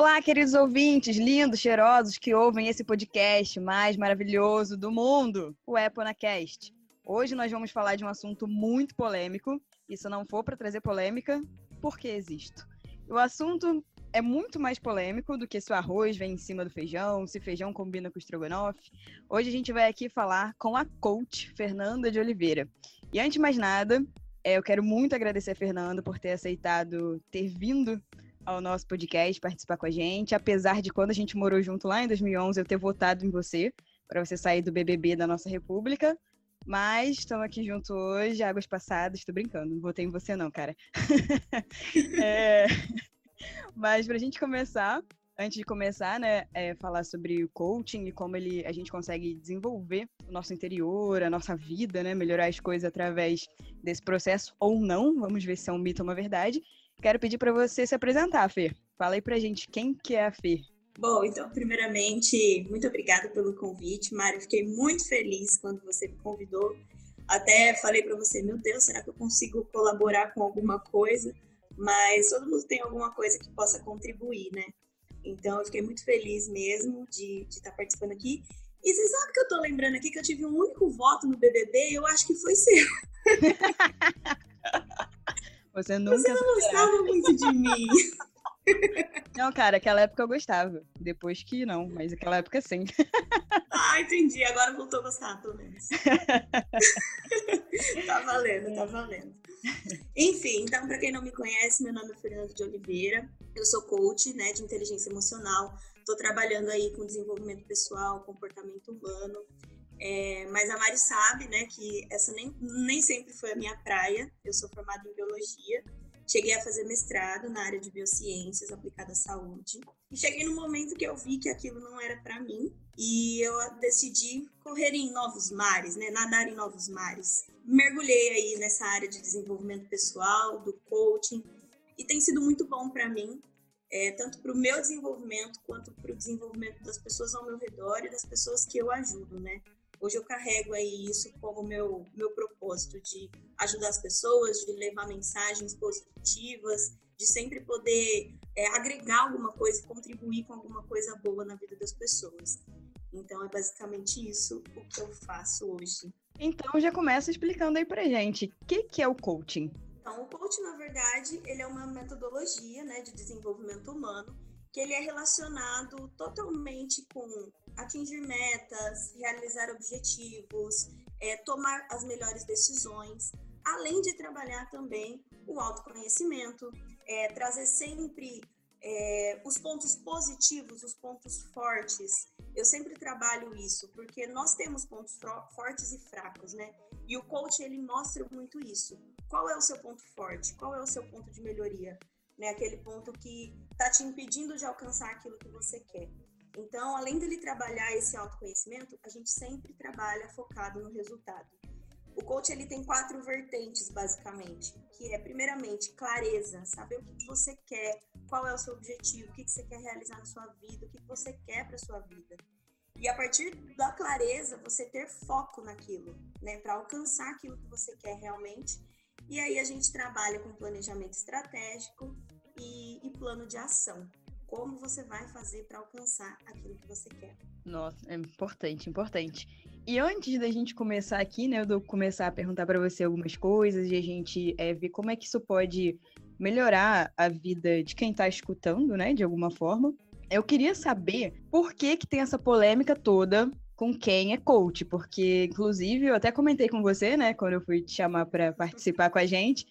Olá, queridos ouvintes, lindos, cheirosos que ouvem esse podcast mais maravilhoso do mundo, o EponaCast. Hoje nós vamos falar de um assunto muito polêmico, e se não for para trazer polêmica, por que existo? O assunto é muito mais polêmico do que se o arroz vem em cima do feijão, se feijão combina com estrogonofe. Hoje a gente vai aqui falar com a coach Fernanda de Oliveira. E antes de mais nada, é, eu quero muito agradecer a Fernanda por ter aceitado ter vindo ao nosso podcast, participar com a gente, apesar de quando a gente morou junto lá em 2011 eu ter votado em você para você sair do BBB da nossa república. Mas estamos aqui junto hoje, águas passadas, estou brincando, não votei em você não, cara. é... Mas para a gente começar, antes de começar, né, é falar sobre o coaching e como ele, a gente consegue desenvolver o nosso interior, a nossa vida, né, melhorar as coisas através desse processo ou não, vamos ver se é um mito ou uma verdade. Quero pedir para você se apresentar, Fê. Fala aí pra gente quem que é a Fê. Bom, então, primeiramente, muito obrigada pelo convite, Mário. Fiquei muito feliz quando você me convidou. Até falei para você, meu Deus, será que eu consigo colaborar com alguma coisa? Mas todo mundo tem alguma coisa que possa contribuir, né? Então, eu fiquei muito feliz mesmo de, estar participando aqui. E você sabe que eu tô lembrando aqui que eu tive um único voto no BBB e eu acho que foi seu. Você nunca. Você não gostava muito de mim. Não, cara, aquela época eu gostava. Depois que não, mas aquela época sim. Ah, entendi. Agora voltou a gostar, pelo menos. tá valendo, tá valendo. Enfim, então, para quem não me conhece, meu nome é Fernando de Oliveira. Eu sou coach né, de inteligência emocional. Estou trabalhando aí com desenvolvimento pessoal, comportamento humano. É, mas a Mari sabe, né, que essa nem, nem sempre foi a minha praia. Eu sou formada em biologia, cheguei a fazer mestrado na área de biociências aplicada à saúde. E cheguei no momento que eu vi que aquilo não era para mim e eu decidi correr em novos mares, né, nadar em novos mares. Mergulhei aí nessa área de desenvolvimento pessoal, do coaching, e tem sido muito bom para mim, é, tanto para o meu desenvolvimento quanto para o desenvolvimento das pessoas ao meu redor e das pessoas que eu ajudo, né? Hoje eu carrego aí isso como meu, meu propósito de ajudar as pessoas, de levar mensagens positivas, de sempre poder é, agregar alguma coisa contribuir com alguma coisa boa na vida das pessoas. Então é basicamente isso o que eu faço hoje. Então já começa explicando aí pra gente, o que, que é o coaching? Então, o coaching, na verdade, ele é uma metodologia né, de desenvolvimento humano que ele é relacionado totalmente com atingir metas, realizar objetivos, é, tomar as melhores decisões, além de trabalhar também o autoconhecimento, é, trazer sempre é, os pontos positivos, os pontos fortes. Eu sempre trabalho isso, porque nós temos pontos fortes e fracos, né? E o coach, ele mostra muito isso. Qual é o seu ponto forte? Qual é o seu ponto de melhoria? Né? Aquele ponto que está te impedindo de alcançar aquilo que você quer. Então, além dele trabalhar esse autoconhecimento, a gente sempre trabalha focado no resultado. O coach ele tem quatro vertentes basicamente, que é primeiramente clareza, saber o que você quer, qual é o seu objetivo, o que você quer realizar na sua vida, o que você quer para sua vida. E a partir da clareza, você ter foco naquilo, né, para alcançar aquilo que você quer realmente. E aí a gente trabalha com planejamento estratégico plano de ação como você vai fazer para alcançar aquilo que você quer. Nossa, é importante, importante. E antes da gente começar aqui, né, eu vou começar a perguntar para você algumas coisas e a gente é, ver como é que isso pode melhorar a vida de quem está escutando, né, de alguma forma. Eu queria saber por que que tem essa polêmica toda com quem é coach, porque inclusive eu até comentei com você, né, quando eu fui te chamar para participar com a gente,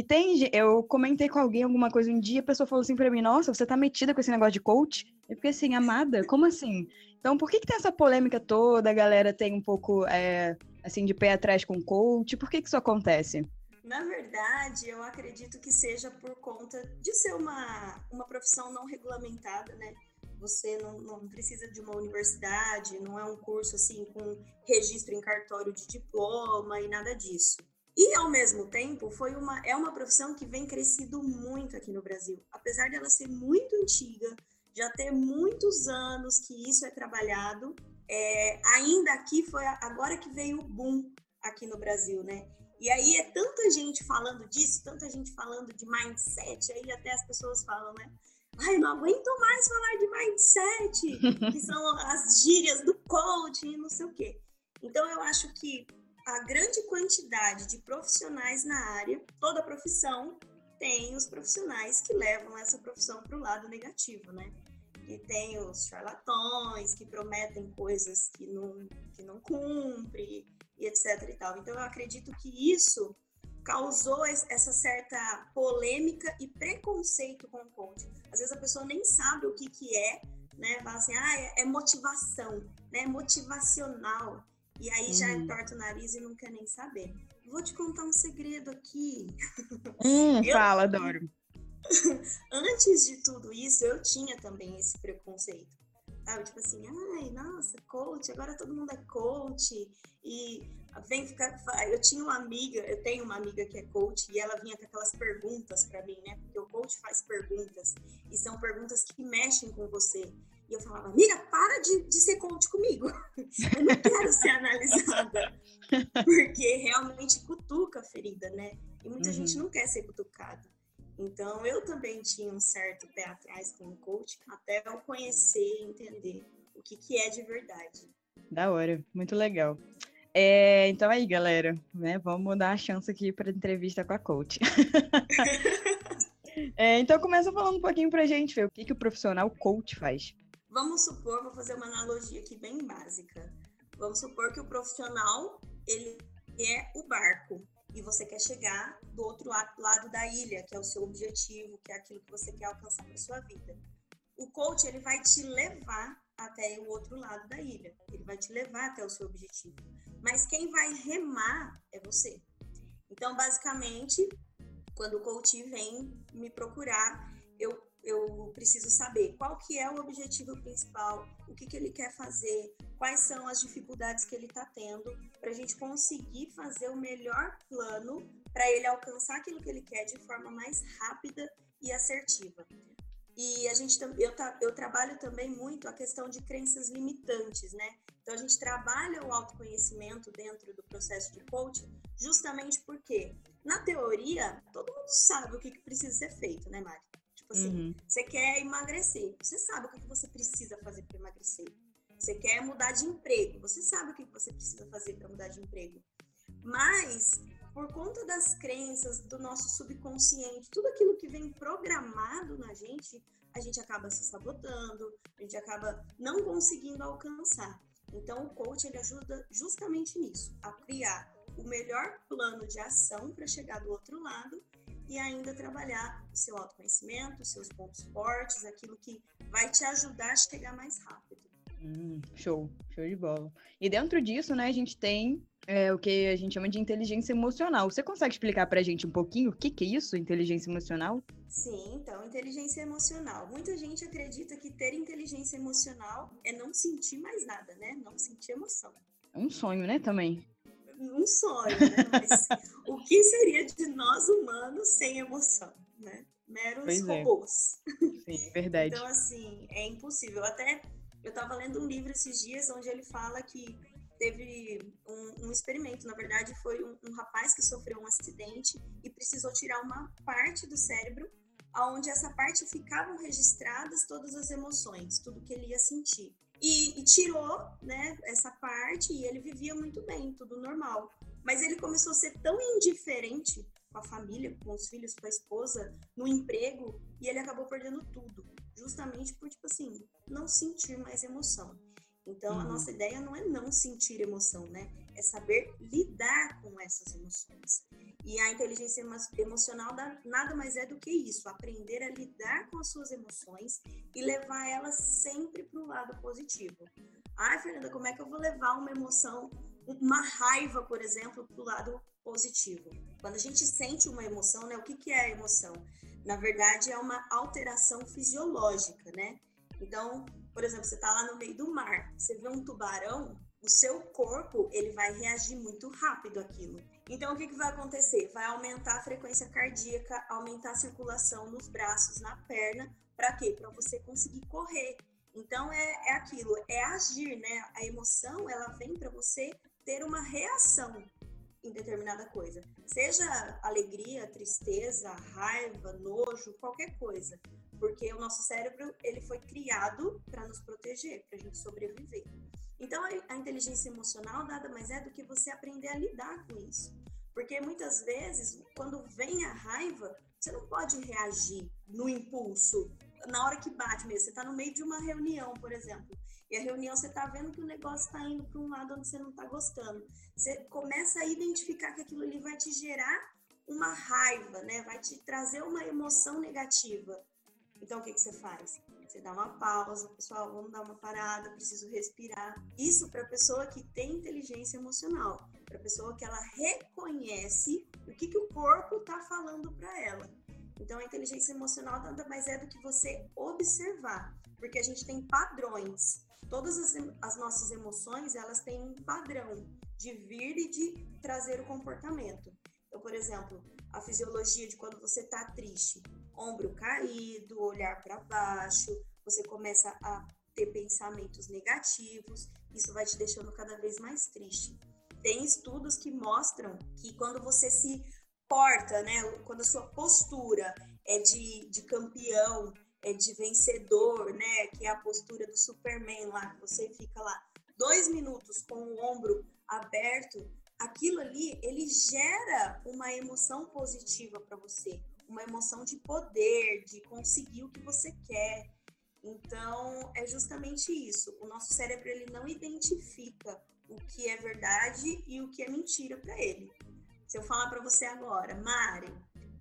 e tem, eu comentei com alguém alguma coisa um dia, a pessoa falou assim pra mim, nossa, você tá metida com esse negócio de coach? Eu fiquei assim, amada, como assim? Então, por que, que tem essa polêmica toda? A galera tem um pouco, é, assim, de pé atrás com coach? Por que, que isso acontece? Na verdade, eu acredito que seja por conta de ser uma, uma profissão não regulamentada, né? Você não, não precisa de uma universidade, não é um curso assim com registro em cartório de diploma e nada disso. E ao mesmo tempo, foi uma é uma profissão que vem crescido muito aqui no Brasil. Apesar dela ser muito antiga, já ter muitos anos que isso é trabalhado, é, ainda aqui foi agora que veio o boom aqui no Brasil, né? E aí é tanta gente falando disso, tanta gente falando de mindset, aí até as pessoas falam, né? ai, não aguento mais falar de mindset, que são as gírias do coaching, não sei o quê. Então, eu acho que a grande quantidade de profissionais na área, toda profissão tem os profissionais que levam essa profissão para o lado negativo, né? E tem os charlatões que prometem coisas que não, que não cumpre, e etc e tal. Então, eu acredito que isso causou essa certa polêmica e preconceito com o coaching. Às vezes a pessoa nem sabe o que, que é, né? Fala assim, ah, é, é motivação, né? Motivacional. E aí já uhum. entorta o nariz e não quer nem saber. Vou te contar um segredo aqui. Hum, eu, fala, adoro. Antes de tudo isso, eu tinha também esse preconceito. Sabe? Tipo assim, ai, nossa, coach, agora todo mundo é coach. E vem ficar. Eu tinha uma amiga, eu tenho uma amiga que é coach, e ela vinha com aquelas perguntas para mim, né? Porque o coach faz perguntas, e são perguntas que mexem com você. E eu falava, amiga, para de, de ser coach comigo. Eu não quero ser analisada. Porque realmente cutuca a ferida, né? E muita uhum. gente não quer ser cutucada. Então, eu também tinha um certo pé atrás com o coach, até eu conhecer e entender o que, que é de verdade. Da hora, muito legal. É, então aí, galera, né, vamos dar a chance aqui para entrevista com a coach. é, então começa falando um pouquinho pra gente, ver o que, que o profissional coach faz. Vamos supor, vou fazer uma analogia aqui bem básica. Vamos supor que o profissional, ele é o barco e você quer chegar do outro lado da ilha, que é o seu objetivo, que é aquilo que você quer alcançar na sua vida. O coach, ele vai te levar até o outro lado da ilha. Ele vai te levar até o seu objetivo. Mas quem vai remar é você. Então, basicamente, quando o coach vem me procurar, eu eu preciso saber qual que é o objetivo principal, o que, que ele quer fazer, quais são as dificuldades que ele está tendo, para a gente conseguir fazer o melhor plano para ele alcançar aquilo que ele quer de forma mais rápida e assertiva. E a gente eu, eu trabalho também muito a questão de crenças limitantes, né? Então a gente trabalha o autoconhecimento dentro do processo de coaching, justamente porque na teoria todo mundo sabe o que, que precisa ser feito, né, Mari? Tipo assim, uhum. você quer emagrecer, você sabe o que você precisa fazer para emagrecer. Você quer mudar de emprego, você sabe o que você precisa fazer para mudar de emprego. Mas, por conta das crenças do nosso subconsciente, tudo aquilo que vem programado na gente, a gente acaba se sabotando, a gente acaba não conseguindo alcançar. Então, o coach ele ajuda justamente nisso, a criar o melhor plano de ação para chegar do outro lado e ainda trabalhar o seu autoconhecimento, os seus pontos fortes, aquilo que vai te ajudar a chegar mais rápido. Hum, show, show de bola. E dentro disso, né, a gente tem é, o que a gente chama de inteligência emocional. Você consegue explicar para a gente um pouquinho o que, que é isso, inteligência emocional? Sim, então, inteligência emocional. Muita gente acredita que ter inteligência emocional é não sentir mais nada, né? Não sentir emoção. É um sonho, né, também um sonho, né? Mas o que seria de nós humanos sem emoção, né? Meros pois é. robôs. É. Sim, verdade. então, assim, é impossível. Até eu estava lendo um livro esses dias onde ele fala que teve um, um experimento, na verdade, foi um, um rapaz que sofreu um acidente e precisou tirar uma parte do cérebro onde essa parte ficavam registradas todas as emoções, tudo que ele ia sentir. E, e, tirou né, essa parte e ele vivia muito bem, tudo normal. Mas ele começou a ser tão indiferente com a família, com os filhos, com a esposa, no emprego, e ele acabou perdendo tudo, justamente por, tipo assim, não sentir mais emoção. Então, uhum. a nossa ideia não é não sentir emoção, né? É saber lidar com essas emoções. E a inteligência emocional nada mais é do que isso, aprender a lidar com as suas emoções e levar elas sempre para o lado positivo. Ai, Fernanda, como é que eu vou levar uma emoção, uma raiva, por exemplo, para o lado positivo? Quando a gente sente uma emoção, né? O que, que é a emoção? Na verdade, é uma alteração fisiológica, né? Então, por exemplo, você está lá no meio do mar, você vê um tubarão, o seu corpo ele vai reagir muito rápido àquilo. Então, o que, que vai acontecer? Vai aumentar a frequência cardíaca, aumentar a circulação nos braços, na perna, para quê? Para você conseguir correr. Então, é, é aquilo, é agir, né? A emoção, ela vem para você ter uma reação em determinada coisa. Seja alegria, tristeza, raiva, nojo, qualquer coisa. porque o nosso cérebro ele foi criado para nos proteger, para a gente sobreviver. Então a inteligência emocional nada mais é do que você aprender a lidar com isso, porque muitas vezes quando vem a raiva você não pode reagir no impulso, na hora que bate mesmo. Você está no meio de uma reunião, por exemplo, e a reunião você está vendo que o negócio está indo para um lado onde você não está gostando. Você começa a identificar que aquilo ali vai te gerar uma raiva, né? Vai te trazer uma emoção negativa. Então o que, que você faz? Você dá uma pausa, pessoal, vamos dar uma parada, preciso respirar. Isso para a pessoa que tem inteligência emocional, para a pessoa que ela reconhece o que, que o corpo está falando para ela. Então, a inteligência emocional nada mais é do que você observar, porque a gente tem padrões. Todas as, as nossas emoções, elas têm um padrão de vir e de trazer o comportamento. Então, por exemplo, a fisiologia de quando você está triste, ombro caído, olhar para baixo, você começa a ter pensamentos negativos, isso vai te deixando cada vez mais triste. Tem estudos que mostram que quando você se porta, né, quando a sua postura é de, de campeão, é de vencedor, né, que é a postura do Superman lá, que você fica lá dois minutos com o ombro aberto, aquilo ali, ele gera uma emoção positiva para você, uma emoção de poder, de conseguir o que você quer. Então, é justamente isso. O nosso cérebro ele não identifica o que é verdade e o que é mentira para ele. Se eu falar para você agora, Mari,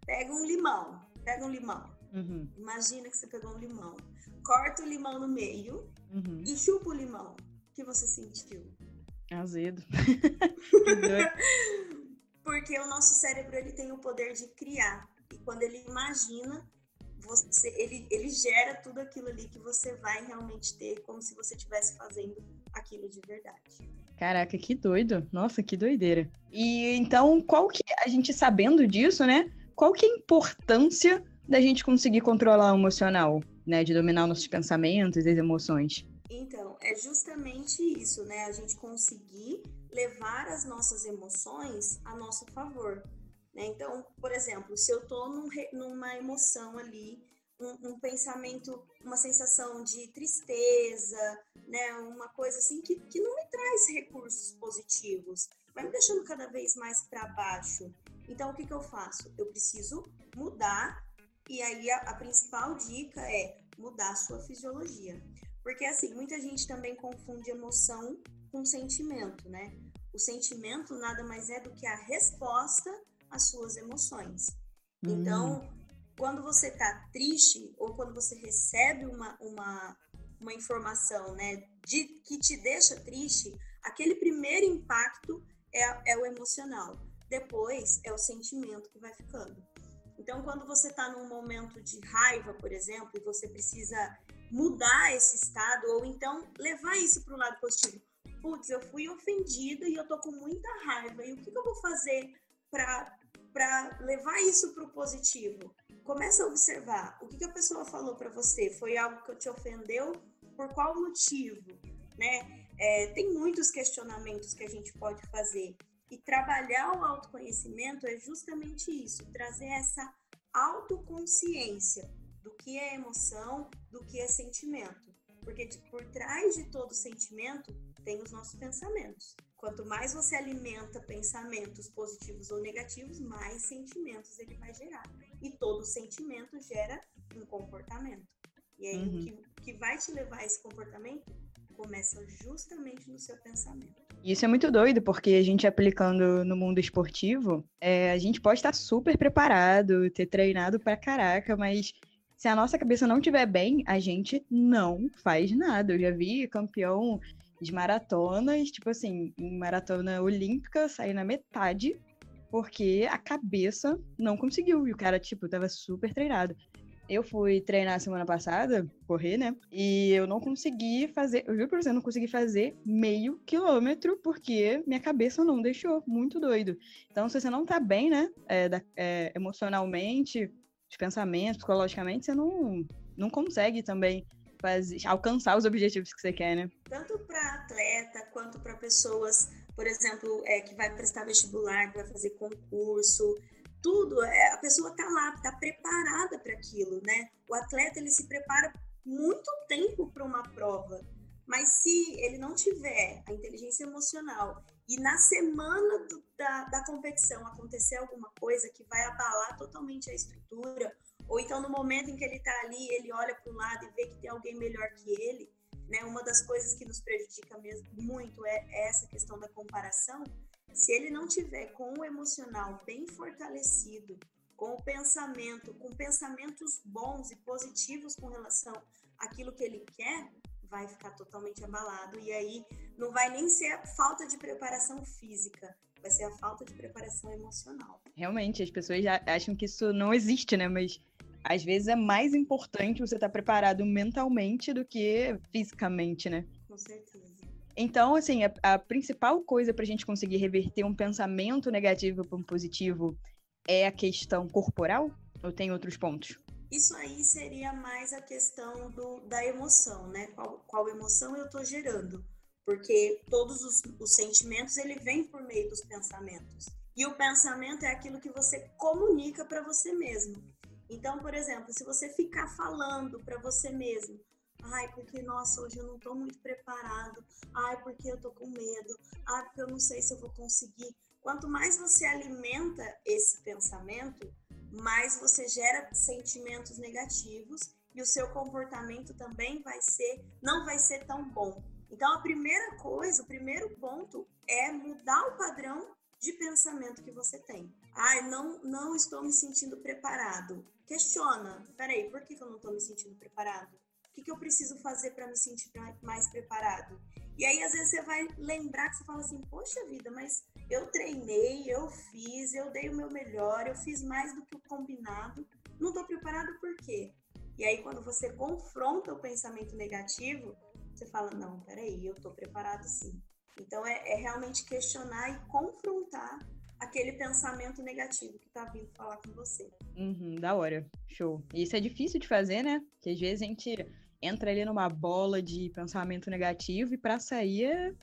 pega um limão, pega um limão. Uhum. Imagina que você pegou um limão, corta o limão no meio uhum. e chupa o limão. O que você sentiu? Azedo. Porque o nosso cérebro ele tem o poder de criar. E quando ele imagina, você, ele, ele gera tudo aquilo ali que você vai realmente ter, como se você estivesse fazendo aquilo de verdade. Caraca, que doido. Nossa, que doideira. E então, qual que a gente sabendo disso, né? Qual que é a importância da gente conseguir controlar o emocional, né, de dominar nossos pensamentos e as emoções? Então, é justamente isso, né? A gente conseguir levar as nossas emoções a nosso favor. Né? Então, por exemplo, se eu estou num, numa emoção ali, um, um, pensamento, uma sensação de tristeza, né? uma coisa assim que, que não me traz recursos positivos, vai me deixando cada vez mais para baixo. Então, o que, que eu faço? Eu preciso mudar, e aí a, a principal dica é mudar a sua fisiologia. Porque, assim, muita gente também confunde emoção com sentimento, né? O sentimento nada mais é do que a resposta às suas emoções. Hum. Então, quando você tá triste ou quando você recebe uma, uma, uma informação, né, de, que te deixa triste, aquele primeiro impacto é, é o emocional. Depois é o sentimento que vai ficando. Então, quando você está num momento de raiva, por exemplo, e você precisa mudar esse estado ou então levar isso para o lado positivo. Putz, eu fui ofendida e eu tô com muita raiva. E o que, que eu vou fazer para levar isso para o positivo? Começa a observar o que, que a pessoa falou para você. Foi algo que te ofendeu? Por qual motivo? Né? É, tem muitos questionamentos que a gente pode fazer. E trabalhar o autoconhecimento é justamente isso, trazer essa autoconsciência do que é emoção, do que é sentimento. Porque de, por trás de todo sentimento tem os nossos pensamentos. Quanto mais você alimenta pensamentos positivos ou negativos, mais sentimentos ele vai gerar. E todo sentimento gera um comportamento. E aí, uhum. o que, que vai te levar a esse comportamento começa justamente no seu pensamento. Isso é muito doido, porque a gente aplicando no mundo esportivo, é, a gente pode estar super preparado, ter treinado pra caraca, mas se a nossa cabeça não estiver bem, a gente não faz nada. Eu já vi campeão de maratonas, tipo assim, em maratona olímpica, sair na metade, porque a cabeça não conseguiu. E o cara, tipo, tava super treinado. Eu fui treinar semana passada, correr, né? E eu não consegui fazer, eu juro pra você, eu não consegui fazer meio quilômetro, porque minha cabeça não deixou. Muito doido. Então, se você não tá bem, né, é, é, emocionalmente, de pensamento, psicologicamente, você não, não consegue também fazer, alcançar os objetivos que você quer, né? Tanto para atleta quanto para pessoas, por exemplo, é, que vai prestar vestibular, que vai fazer concurso, tudo, é, a pessoa está lá, está preparada para aquilo, né? O atleta ele se prepara muito tempo para uma prova, mas se ele não tiver a inteligência emocional e na semana do, da, da competição acontecer alguma coisa que vai abalar totalmente a estrutura, ou então no momento em que ele está ali, ele olha para um lado e vê que tem alguém melhor que ele, né? Uma das coisas que nos prejudica mesmo muito é, é essa questão da comparação. Se ele não tiver com o emocional bem fortalecido, com o pensamento, com pensamentos bons e positivos com relação àquilo que ele quer, vai ficar totalmente abalado. E aí não vai nem ser a falta de preparação física, vai ser a falta de preparação emocional. Realmente, as pessoas acham que isso não existe, né? Mas às vezes é mais importante você estar preparado mentalmente do que fisicamente, né? Com certeza. Então, assim, a, a principal coisa para a gente conseguir reverter um pensamento negativo para um positivo é a questão corporal? Ou tem outros pontos? Isso aí seria mais a questão do, da emoção, né? Qual, qual emoção eu estou gerando? Porque todos os, os sentimentos, ele vem por meio dos pensamentos. E o pensamento é aquilo que você comunica para você mesmo. Então, por exemplo, se você ficar falando para você mesmo, ai, porque nossa, hoje eu não estou muito preparado, ai, porque eu estou com medo, ai, porque eu não sei se eu vou conseguir. Quanto mais você alimenta esse pensamento, mais você gera sentimentos negativos e o seu comportamento também vai ser, não vai ser tão bom. Então, a primeira coisa, o primeiro ponto é mudar o padrão de pensamento que você tem. Ai, não, não estou me sentindo preparado. Questiona. Peraí, por que, eu não estou me sentindo preparado? O que, que eu preciso fazer para me sentir mais preparado? E aí, às vezes, você vai lembrar que você fala assim: Poxa vida, mas eu treinei, eu fiz, eu dei o meu melhor, eu fiz mais do que o combinado. Não estou preparado por quê? E aí, quando você confronta o pensamento negativo, você fala: Não, peraí, eu estou preparado sim. Então, é, é realmente questionar e confrontar aquele pensamento negativo que está vindo falar com você. Uhum, da hora. Show. Isso é difícil de fazer, né? Porque às vezes a gente entra ali numa bola de pensamento negativo e para sair é,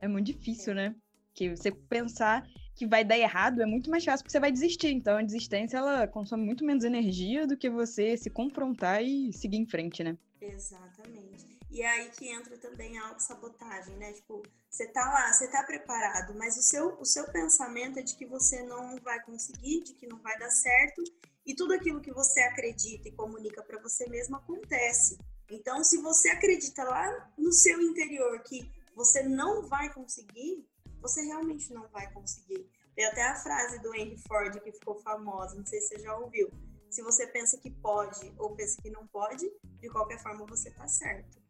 é, muito difícil, é. né? Que você pensar que vai dar errado é muito mais fácil porque você vai desistir. Então a desistência ela consome muito menos energia do que você se confrontar e seguir em frente, né? Exatamente. E é aí que entra também a autossabotagem, né? Tipo, você tá lá, você tá preparado, mas o seu, o seu pensamento é de que você não vai conseguir, de que não vai dar certo, e tudo aquilo que você acredita e comunica para você mesmo acontece. Então, se você acredita lá no seu interior que você não vai conseguir, você realmente não vai conseguir. Tem até a frase do Henry Ford que ficou famosa, não sei se você já ouviu. Se você pensa que pode ou pensa que não pode, de qualquer forma você tá certo.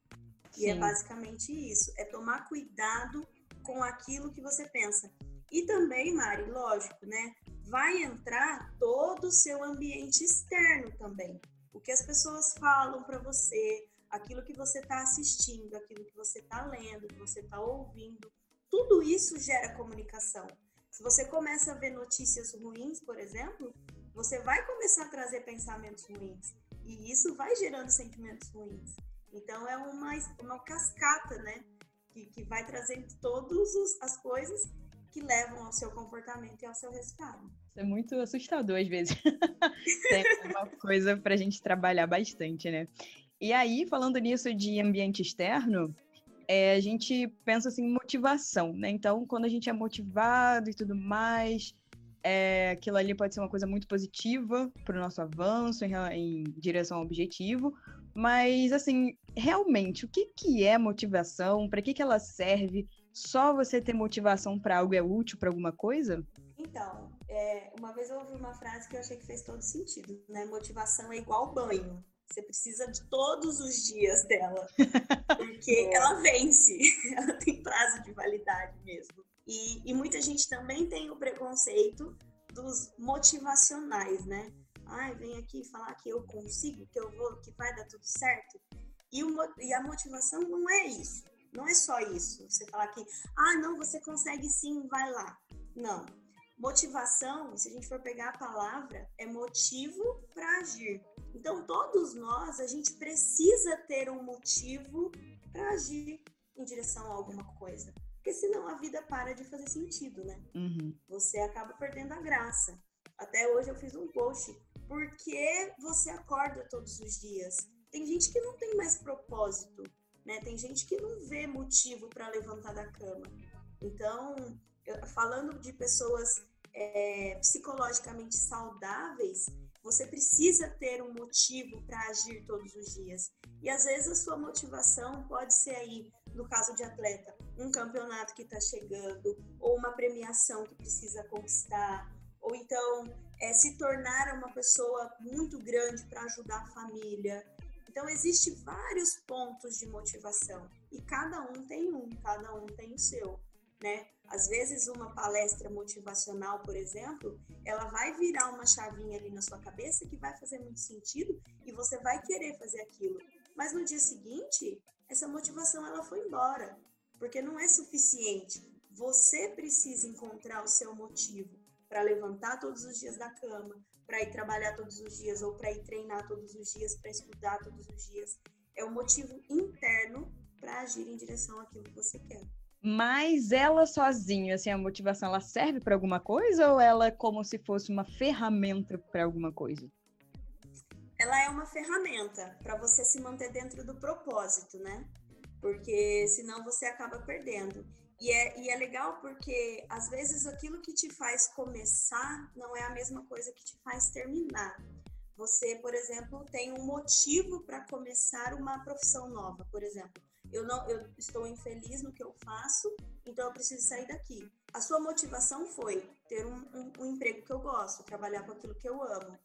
Sim. E é basicamente isso, é tomar cuidado com aquilo que você pensa. E também, Mari, lógico, né? Vai entrar todo o seu ambiente externo também. O que as pessoas falam para você, aquilo que você está assistindo, aquilo que você está lendo, que você está ouvindo, tudo isso gera comunicação. Se você começa a ver notícias ruins, por exemplo, você vai começar a trazer pensamentos ruins. E isso vai gerando sentimentos ruins. Então é uma, uma cascata, né? Que, que vai trazendo todas as coisas que levam ao seu comportamento e ao seu resultado. Isso é muito assustador às vezes. Tem uma coisa para a gente trabalhar bastante, né? E aí, falando nisso de ambiente externo, é, a gente pensa assim motivação, né? Então, quando a gente é motivado e tudo mais, é, aquilo ali pode ser uma coisa muito positiva para o nosso avanço em, em, direção ao objetivo, mas, assim, realmente, o que, que é motivação? Para que, que ela serve? Só você ter motivação para algo é útil para alguma coisa? Então, é, uma vez eu ouvi uma frase que eu achei que fez todo sentido, né? Motivação é igual banho. Você precisa de todos os dias dela, porque ela vence, ela tem prazo de validade mesmo. E, e muita gente também tem o preconceito dos motivacionais, né? Ai, vem aqui falar que eu consigo, que eu vou, que vai dar tudo certo. E, o, e a motivação não é isso. Não é só isso. Você falar que, ah, não, você consegue sim, vai lá. Não. Motivação, se a gente for pegar a palavra, é motivo para agir. Então, todos nós, a gente precisa ter um motivo para agir em direção a alguma coisa. Porque senão a vida para de fazer sentido, né? Uhum. Você acaba perdendo a graça Até hoje eu fiz um post. Por que você acorda todos os dias? Tem gente que não tem mais propósito, né? Tem gente que não vê motivo para levantar da cama. Então, falando de pessoas é, psicologicamente saudáveis, você precisa ter um motivo para agir todos os dias. E às vezes a sua motivação pode ser aí, no caso de atleta, um campeonato que está chegando, ou uma premiação que precisa conquistar, ou então é, se tornar uma pessoa muito grande para ajudar a família. Então, existem vários pontos de motivação e cada um tem um, cada um tem o seu né? Às vezes uma palestra motivacional, por exemplo, ela vai virar uma chavinha ali na sua cabeça que vai fazer muito sentido e você vai querer fazer aquilo. Mas no dia seguinte, essa motivação ela foi embora, porque não é suficiente. Você precisa encontrar o seu motivo para levantar todos os dias da cama, para ir trabalhar todos os dias ou para ir treinar todos os dias, para estudar todos os dias. É o motivo interno para agir em direção àquilo que você quer. Mas ela sozinha, assim, a motivação, ela serve para alguma coisa ou ela é como se fosse uma ferramenta para alguma coisa? Ela é uma ferramenta para você se manter dentro do propósito, né? Porque senão você acaba perdendo. E é, e é legal porque às vezes aquilo que te faz começar não é a mesma coisa que te faz terminar. Você, por exemplo, tem um motivo para começar uma profissão nova, por exemplo eu não eu estou infeliz no que eu faço, então eu preciso sair daqui. A sua motivação foi ter um, um, um emprego que eu gosto, trabalhar com aquilo que eu amo.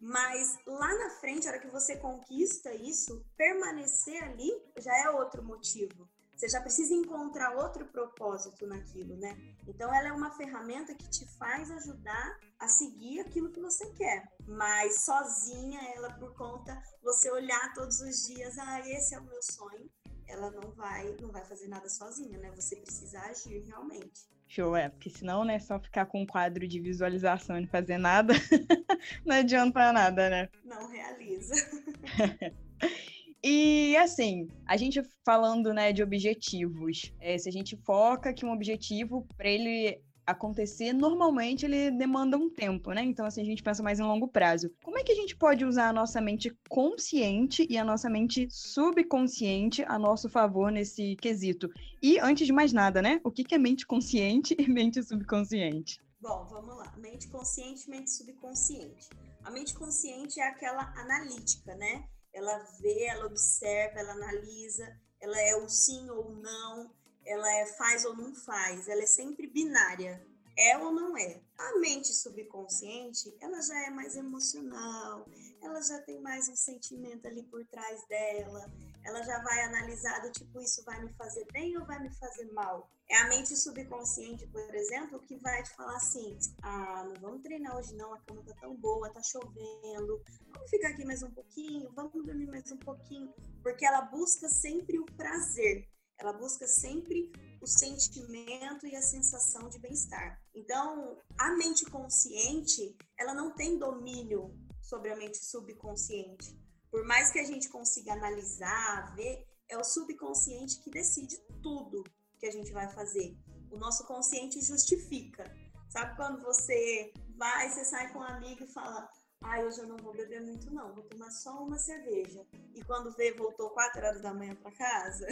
Mas lá na frente, a hora que você conquista isso, permanecer ali já é outro motivo. Você já precisa encontrar outro propósito naquilo, né? Então ela é uma ferramenta que te faz ajudar a seguir aquilo que você quer. Mas sozinha, ela por conta você olhar todos os dias, ah, esse é o meu sonho ela não vai, não vai fazer nada sozinha, né? Você precisa agir realmente. Show, é, porque senão, né, só ficar com um quadro de visualização e não fazer nada, não adianta nada, né? Não realiza. E assim, a gente falando né, de objetivos, é, se a gente foca que um objetivo, para ele acontecer, normalmente ele demanda um tempo, né? Então, assim, a gente pensa mais em longo prazo. Como é que a gente pode usar a nossa mente consciente e a nossa mente subconsciente a nosso favor nesse quesito? E, antes de mais nada, né? O que é mente consciente e mente subconsciente? Bom, vamos lá. Mente consciente mente subconsciente. A mente consciente é aquela analítica, né? Ela vê, ela observa, ela analisa, ela é o sim ou não, ela é faz ou não faz, ela é sempre binária, é ou não é. A mente subconsciente, ela já é mais emocional, ela já tem mais um sentimento ali por trás dela, ela já vai analisar do tipo, isso vai me fazer bem ou vai me fazer mal? É a mente subconsciente, por exemplo, que vai te falar assim: ah, não vamos treinar hoje não, a cama tá tão boa, tá chovendo, vamos ficar aqui mais um pouquinho, vamos dormir mais um pouquinho, porque ela busca sempre o prazer ela busca sempre o sentimento e a sensação de bem-estar. Então, a mente consciente, ela não tem domínio sobre a mente subconsciente. Por mais que a gente consiga analisar, ver, é o subconsciente que decide tudo que a gente vai fazer. O nosso consciente justifica. Sabe quando você vai, você sai com um amigo e fala: ah, hoje eu não vou beber muito, não, vou tomar só uma cerveja. E quando vê, voltou 4 horas da manhã para casa.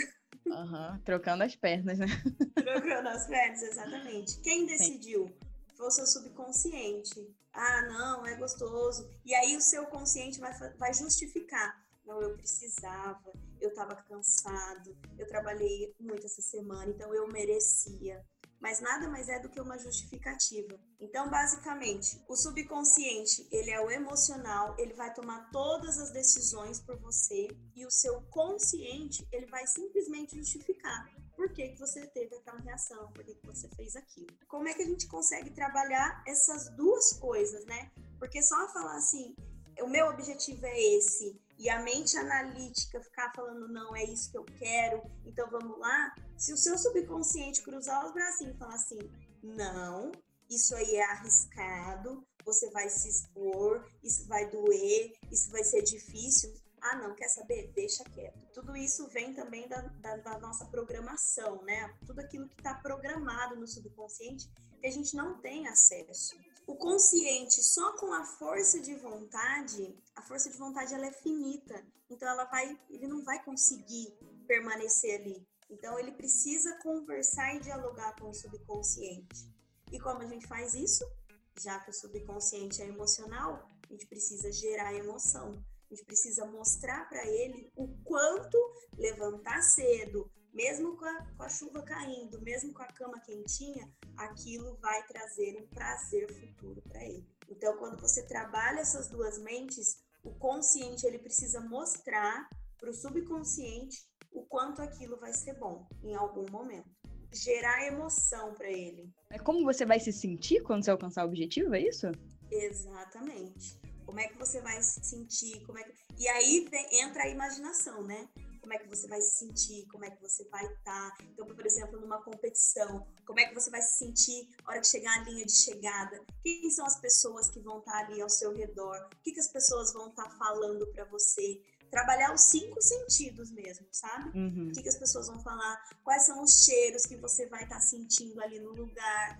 Uhum, trocando as pernas, né? Trocando as pernas, exatamente. Quem decidiu? Sim. O seu subconsciente. Ah, não, é gostoso. E aí o seu consciente vai, vai justificar. Não, eu precisava, eu estava cansado, eu trabalhei muito essa semana, então eu merecia mas nada mais é do que uma justificativa. Então, basicamente, o subconsciente, ele é o emocional, ele vai tomar todas as decisões por você e o seu consciente, ele vai simplesmente justificar por que, que você teve aquela reação, por que, que você fez aquilo. Como é que a gente consegue trabalhar essas duas coisas, né? Porque só falar assim, o meu objetivo é esse, e a mente analítica ficar falando, não, é isso que eu quero, então vamos lá. Se o seu subconsciente cruzar os bracinhos e falar assim, não, isso aí é arriscado, você vai se expor, isso vai doer, isso vai ser difícil. Ah, não, quer saber? Deixa quieto. Tudo isso vem também da, da, da nossa programação, né? Tudo aquilo que está programado no subconsciente que a gente não tem acesso. O consciente, só com a força de vontade, a força de vontade ela é finita. Então ela vai, ele não vai conseguir permanecer ali. Então ele precisa conversar e dialogar com o subconsciente. E como a gente faz isso? Já que o subconsciente é emocional, a gente precisa gerar emoção. A gente precisa mostrar para ele o quanto levantar cedo, mesmo com a, com a, chuva caindo, mesmo com a cama quentinha, aquilo vai trazer um prazer futuro para ele. Então, quando você trabalha essas duas mentes, o consciente ele precisa mostrar para o subconsciente o quanto aquilo vai ser bom em algum momento. Gerar emoção para ele. É como você vai se sentir quando você alcançar o objetivo, é isso? Exatamente. Como é que você vai se sentir? Como é que... E aí entra a imaginação, né? Como é que você vai se sentir? Como é que você vai estar? Tá? Então, por exemplo, numa competição, como é que você vai se sentir na hora que chegar a linha de chegada? Quem são as pessoas que vão estar tá ali ao seu redor? O que, que as pessoas vão estar tá falando para você? trabalhar os cinco sentidos mesmo, sabe? Uhum. O que, que, as pessoas vão falar, quais são os cheiros que você vai estar tá sentindo ali no lugar,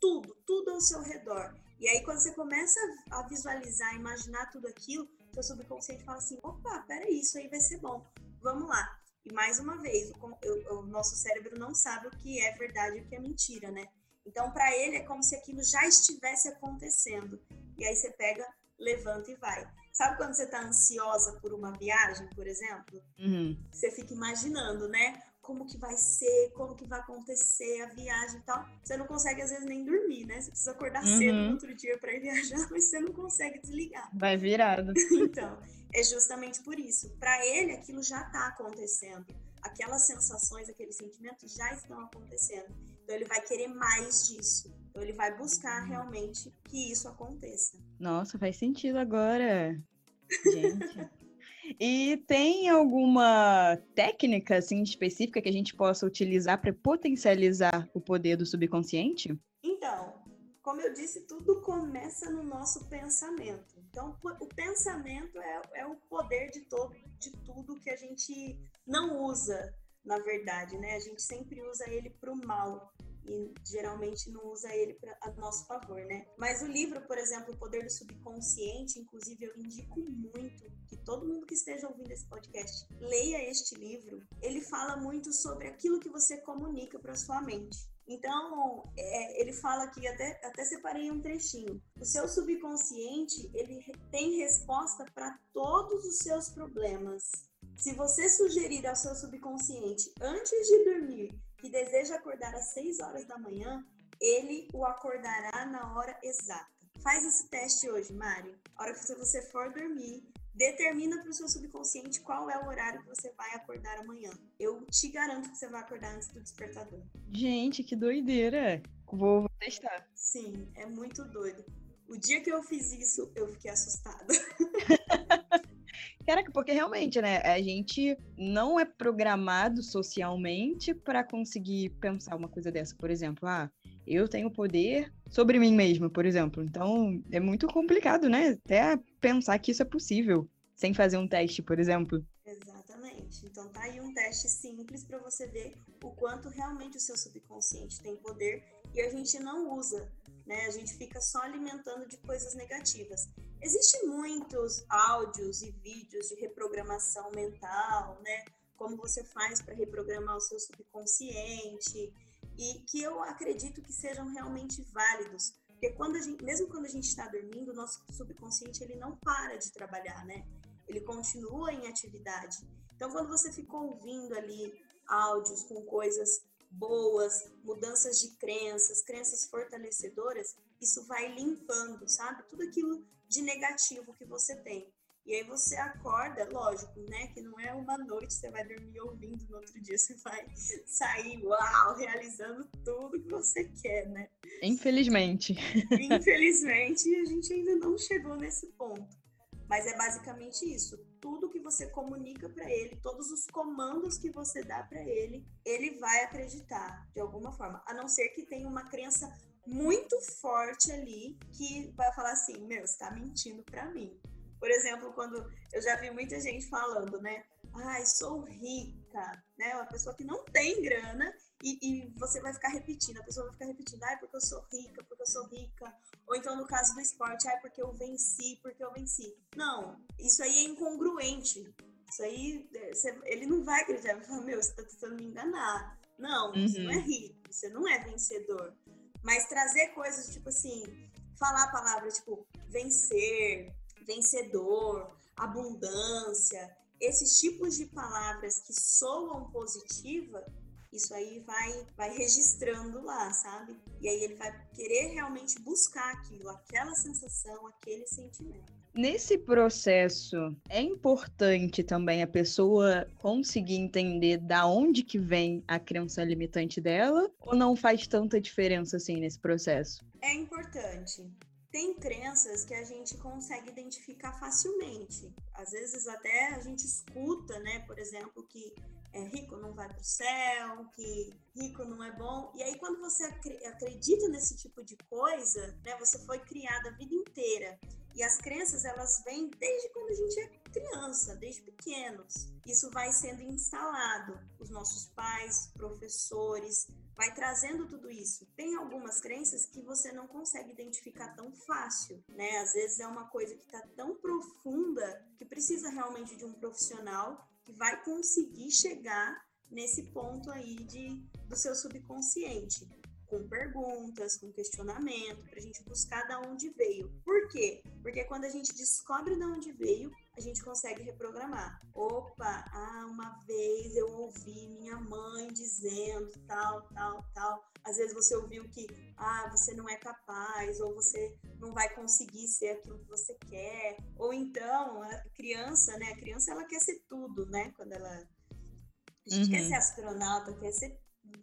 tudo, tudo ao seu redor. E aí, quando você começa a visualizar, imaginar tudo aquilo, seu subconsciente fala assim: opa, peraí, isso aí vai ser bom, vamos lá. E mais uma vez, o, o nosso cérebro não sabe o que é verdade e o que é mentira, né? Então, para ele, é como se aquilo já estivesse acontecendo. E aí você pega, levanta e vai. Sabe quando você está ansiosa por uma viagem, por exemplo? Uhum. Você fica imaginando, né? Como que vai ser, como que vai acontecer a viagem e tal. Você não consegue, às vezes, nem dormir, né? Você precisa acordar uhum. cedo no outro dia para ir viajar, mas você não consegue desligar. Vai virado. então, é justamente por isso. Para ele, aquilo já está acontecendo. Aquelas sensações, aqueles sentimentos já estão acontecendo. Então, ele vai querer mais disso. Então, ele vai buscar realmente que isso aconteça. Nossa, faz sentido agora. Gente. e tem alguma técnica assim específica que a gente possa utilizar para potencializar o poder do subconsciente? Então, como eu disse, tudo começa no nosso pensamento. Então, o pensamento é, é o poder de todo, de tudo que a gente não usa, na verdade, né? A gente sempre usa ele para o mal e geralmente não usa ele pra, a nosso favor, né? Mas o livro, por exemplo, O Poder do Subconsciente, inclusive eu indico muito que todo mundo que esteja ouvindo esse podcast leia este livro. Ele fala muito sobre aquilo que você comunica para sua mente. Então, é, ele fala aqui, até, até separei um trechinho. O seu subconsciente, ele tem resposta para todos os seus problemas. Se você sugerir ao seu subconsciente, antes de dormir, que deseja acordar às 6 horas da manhã, ele o acordará na hora exata. Faz esse teste hoje, Mário. A hora que você for dormir, determina para o seu subconsciente qual é o horário que você vai acordar amanhã. Eu te garanto que você vai acordar antes do despertador. Gente, que doideira! Vou, testar. Sim, é muito doido. O dia que eu fiz isso, eu fiquei assustada. Caraca, porque realmente, né, a gente não é programado socialmente para conseguir pensar uma coisa dessa. Por exemplo, ah, eu tenho poder sobre mim mesma, por exemplo. Então, é muito complicado, né? Até pensar que isso é possível, sem fazer um teste, por exemplo. Exatamente. Então, tá aí um teste simples para você ver o quanto realmente o seu subconsciente tem poder e a gente não usa, né? A gente fica só alimentando de coisas negativas. Existem muitos áudios e vídeos de reprogramação mental, né? Como você faz para reprogramar o seu subconsciente e que eu acredito que sejam realmente válidos, porque quando a gente, mesmo quando a gente está dormindo, o nosso subconsciente ele não para de trabalhar, né? Ele continua em atividade. Então, quando você ficou ouvindo ali áudios com coisas boas, mudanças de crenças, crenças fortalecedoras, isso vai limpando, sabe? Tudo aquilo de negativo que você tem. E aí você acorda, lógico, né? Que não é uma noite, você vai dormir ouvindo, no outro dia você vai sair, uau, realizando tudo que você quer, né? Infelizmente. Infelizmente, a gente ainda não chegou nesse ponto. Mas é basicamente isso. Tudo que você comunica para ele, todos os comandos que você dá para ele, ele vai acreditar de alguma forma. A não ser que tenha uma crença muito forte ali que vai falar assim: meu, você tá mentindo para mim. Por exemplo, quando eu já vi muita gente falando, né? Ai, sou rica, né? Uma pessoa que não tem grana e, e, você vai ficar repetindo, a pessoa vai ficar repetindo, ai, porque eu sou rica, porque eu sou rica. Ou então no caso do esporte, ai, porque eu venci, porque eu venci. Não, isso aí é incongruente. Isso aí, é, ele não vai acreditar, vai falar, meu, você tá tentando me enganar. Não, uhum. você não é rico, você não é vencedor. Mas trazer coisas tipo assim, falar a palavra tipo vencer, vencedor, abundância, esses tipos de palavras que soam positiva, isso aí vai, vai registrando lá, sabe? E aí ele vai querer realmente buscar aquilo, aquela sensação, aquele sentimento. Nesse processo, é importante também a pessoa conseguir entender da onde que vem a crença limitante dela ou não faz tanta diferença assim nesse processo? É importante. Tem crenças que a gente consegue identificar facilmente. Às vezes até a gente escuta, né, por exemplo, que é, rico não vai para o céu, que rico não é bom. E aí, quando você acredita nesse tipo de coisa, né, você foi criada a vida inteira. E as crenças, elas vêm desde quando a gente é criança, desde pequenos. Isso vai sendo instalado. Os nossos pais, professores, vai trazendo tudo isso. Tem algumas crenças que você não consegue identificar tão fácil, né? Às vezes é uma coisa que está tão profunda que precisa realmente de um profissional que vai conseguir chegar nesse ponto aí de, do seu subconsciente, com perguntas, com questionamento, para a gente buscar da onde veio. Por quê? Porque quando a gente descobre de onde veio, a gente consegue reprogramar. Opa, ah, uma vez eu ouvi minha mãe dizendo tal, tal, tal. Às vezes você ouviu que, ah, você não é capaz, ou você não vai conseguir ser aquilo que você quer. Ou então, a criança, né? A criança, ela quer ser tudo, né? Quando ela... A gente uhum. quer ser astronauta, quer ser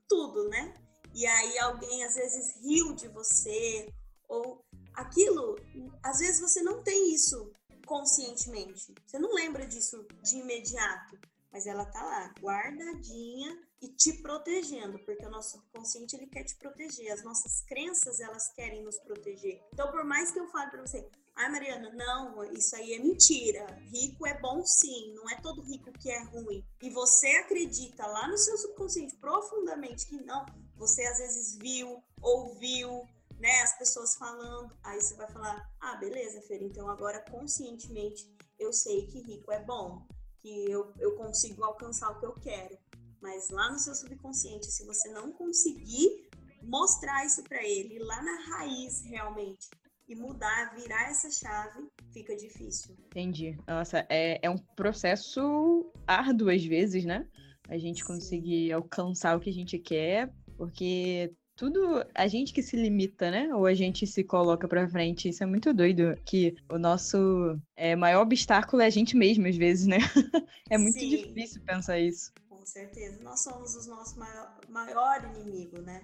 tudo, né? E aí alguém, às vezes, riu de você, ou aquilo, às vezes você não tem isso conscientemente. Você não lembra disso de imediato, mas ela tá lá, guardadinha e te protegendo, porque o nosso subconsciente ele quer te proteger. As nossas crenças, elas querem nos proteger. Então, por mais que eu fale para você, ai Mariana, não, isso aí é mentira. Rico é bom sim, não é todo rico que é ruim. E você acredita lá no seu subconsciente profundamente que não, você às vezes viu, ouviu, né, as pessoas falando, aí você vai falar, ah, beleza, Fer, então agora conscientemente eu sei que rico é bom, que eu, eu consigo alcançar o que eu quero. Mas lá no seu subconsciente, se você não conseguir mostrar isso para ele, lá na raiz realmente, e mudar, virar essa chave, fica difícil. Entendi. Nossa, é, é um processo árduo às vezes, né? A gente Sim. conseguir alcançar o que a gente quer, porque tudo a gente que se limita, né? Ou a gente se coloca para frente. Isso é muito doido. Que o nosso é, maior obstáculo é a gente mesmo, às vezes, né? é muito Sim. difícil pensar isso. Com certeza. Nós somos o nosso maior, maior inimigo, né?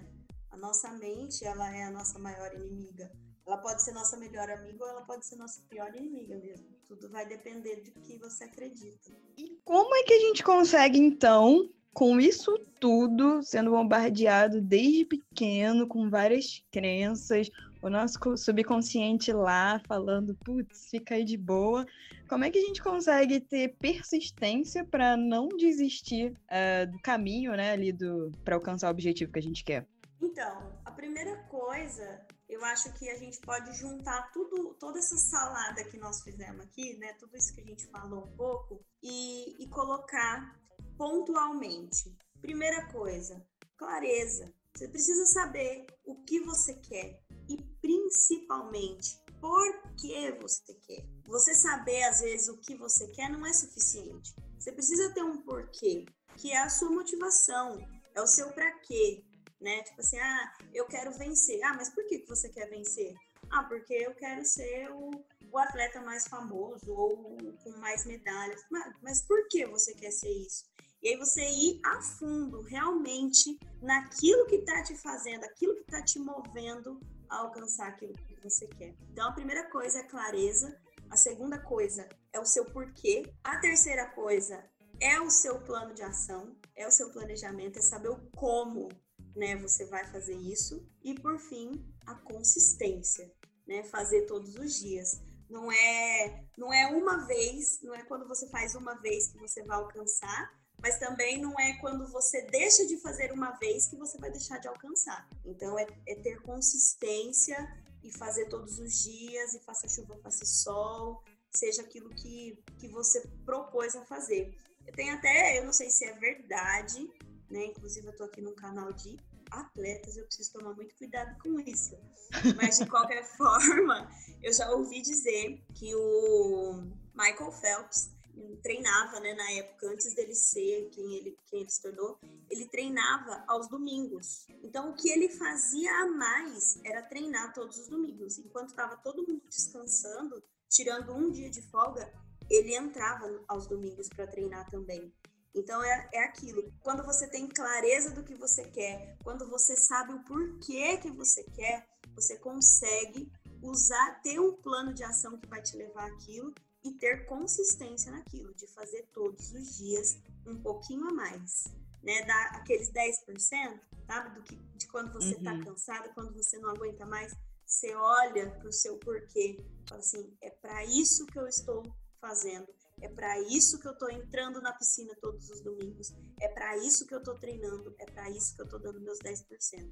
A nossa mente, ela é a nossa maior inimiga. Ela pode ser nossa melhor amiga ou ela pode ser nossa pior inimiga mesmo. Tudo vai depender do que você acredita. E como é que a gente consegue, então, com isso tudo, sendo bombardeado desde pequeno, com várias crenças, o nosso subconsciente lá falando, putz, fica aí de boa. Como é que a gente consegue ter persistência para não desistir uh, do caminho, né, ali do para alcançar o objetivo que a gente quer? Então, a primeira coisa, eu acho que a gente pode juntar tudo, toda essa salada que nós fizemos aqui, né, tudo isso que a gente falou um pouco, e, e colocar pontualmente. Primeira coisa, clareza. Você precisa saber o que você quer e principalmente por que você quer. Você saber às vezes o que você quer não é suficiente. Você precisa ter um porquê, que é a sua motivação, é o seu para quê, né? Tipo assim, ah, eu quero vencer. Ah, mas por que você quer vencer? Ah, porque eu quero ser o, o atleta mais famoso ou com mais medalhas. Mas, mas por que você quer ser isso? E aí você ir a fundo realmente naquilo que está te fazendo, aquilo que está te movendo a alcançar aquilo que você quer. Então a primeira coisa é clareza, a segunda coisa é o seu porquê, a terceira coisa é o seu plano de ação, é o seu planejamento, é saber o como, né, você vai fazer isso e por fim, a consistência, né, fazer todos os dias. Não é, não é uma vez, não é quando você faz uma vez que você vai alcançar, mas também não é quando você deixa de fazer uma vez que você vai deixar de alcançar. Então, é, é ter consistência e fazer todos os dias, e faça chuva, faça sol, seja aquilo que, que você propôs a fazer. Eu tenho até, eu não sei se é verdade, né? Inclusive, eu tô aqui num canal de atletas, eu preciso tomar muito cuidado com isso. Mas, de qualquer forma, eu já ouvi dizer que o Michael Phelps treinava, né, na época, antes dele ser quem ele, quem ele se tornou, ele treinava aos domingos. Então, o que ele fazia a mais era treinar todos os domingos. Enquanto estava todo mundo descansando, tirando um dia de folga, ele entrava aos domingos para treinar também. Então é, é aquilo. Quando você tem clareza do que você quer, quando você sabe o porquê que você quer, você consegue usar, ter um plano de ação que vai te levar aquilo e ter consistência naquilo, de fazer todos os dias um pouquinho a mais, né? Dar aqueles 10%, sabe? Do que, de quando você tá uhum. cansado, quando você não aguenta mais, você olha pro seu porquê, fala assim, é para isso que eu estou fazendo, é para isso que eu estou entrando na piscina todos os domingos, é para isso que eu estou treinando, é para isso que eu estou dando meus 10%.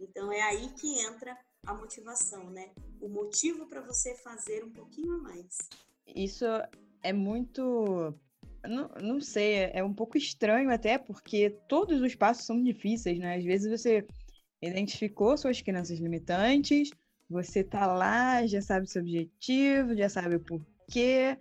Então é aí que entra a motivação, né? O motivo para você fazer um pouquinho a mais isso é muito. Não, não sei, é um pouco estranho até, porque todos os passos são difíceis, né? Às vezes você identificou suas crenças limitantes, você tá lá, já sabe seu objetivo, já sabe o porquê,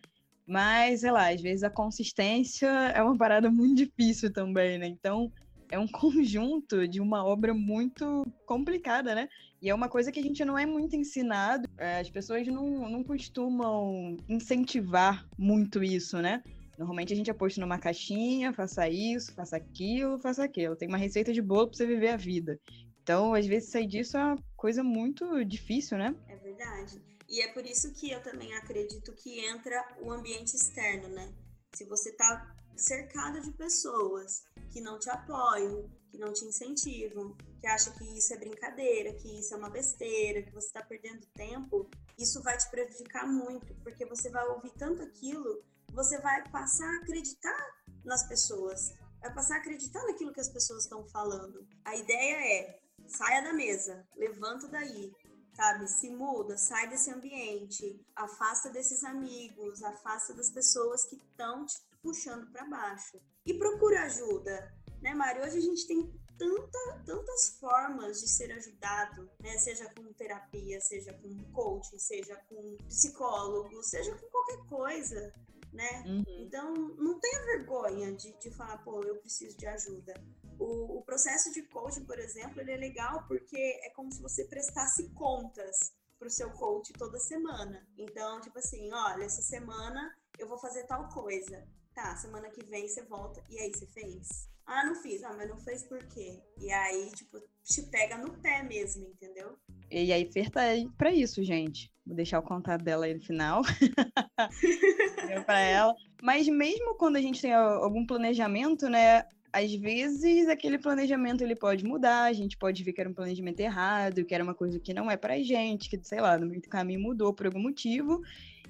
mas, sei lá, às vezes a consistência é uma parada muito difícil também, né? Então, é um conjunto de uma obra muito complicada, né? E é uma coisa que a gente não é muito ensinado. É, as pessoas não, não costumam incentivar muito isso, né? Normalmente a gente é posto numa caixinha, faça isso, faça aquilo, faça aquilo. Tem uma receita de bolo para você viver a vida. Então, às vezes, sair disso é uma coisa muito difícil, né? É verdade. E é por isso que eu também acredito que entra o ambiente externo, né? Se você tá cercado de pessoas que não te apoiam, que não te incentivam, que acham que isso é brincadeira, que isso é uma besteira, que você está perdendo tempo, isso vai te prejudicar muito, porque você vai ouvir tanto aquilo, você vai passar a acreditar nas pessoas, vai passar a acreditar naquilo que as pessoas estão falando. A ideia é saia da mesa, levanta daí, sabe? Se muda, sai desse ambiente, afasta desses amigos, afasta das pessoas que estão te puxando para baixo. E procura ajuda né, Mari? Hoje a gente tem tanta, tantas formas de ser ajudado, né? Seja com terapia, seja com coaching, seja com psicólogo, seja com qualquer coisa, né? Uhum. Então, não tenha vergonha de, de falar, pô, eu preciso de ajuda. O, o, processo de coaching, por exemplo, ele é legal porque é como se você prestasse contas para o seu coach toda semana. Então, tipo assim, olha, essa semana eu vou fazer tal coisa. Tá, semana que vem você volta. E aí, você fez? Ah, não fiz. Ah, mas não fez por quê? E aí, tipo, te pega no pé mesmo, entendeu? E aí, Fer tá aí pra isso, gente. Vou deixar o contato dela aí no final. Deu pra ela. Mas mesmo quando a gente tem algum planejamento, né? Às vezes aquele planejamento ele pode mudar, a gente pode ver que era um planejamento errado, que era uma coisa que não é pra gente, que, sei lá, no meio do caminho mudou por algum motivo.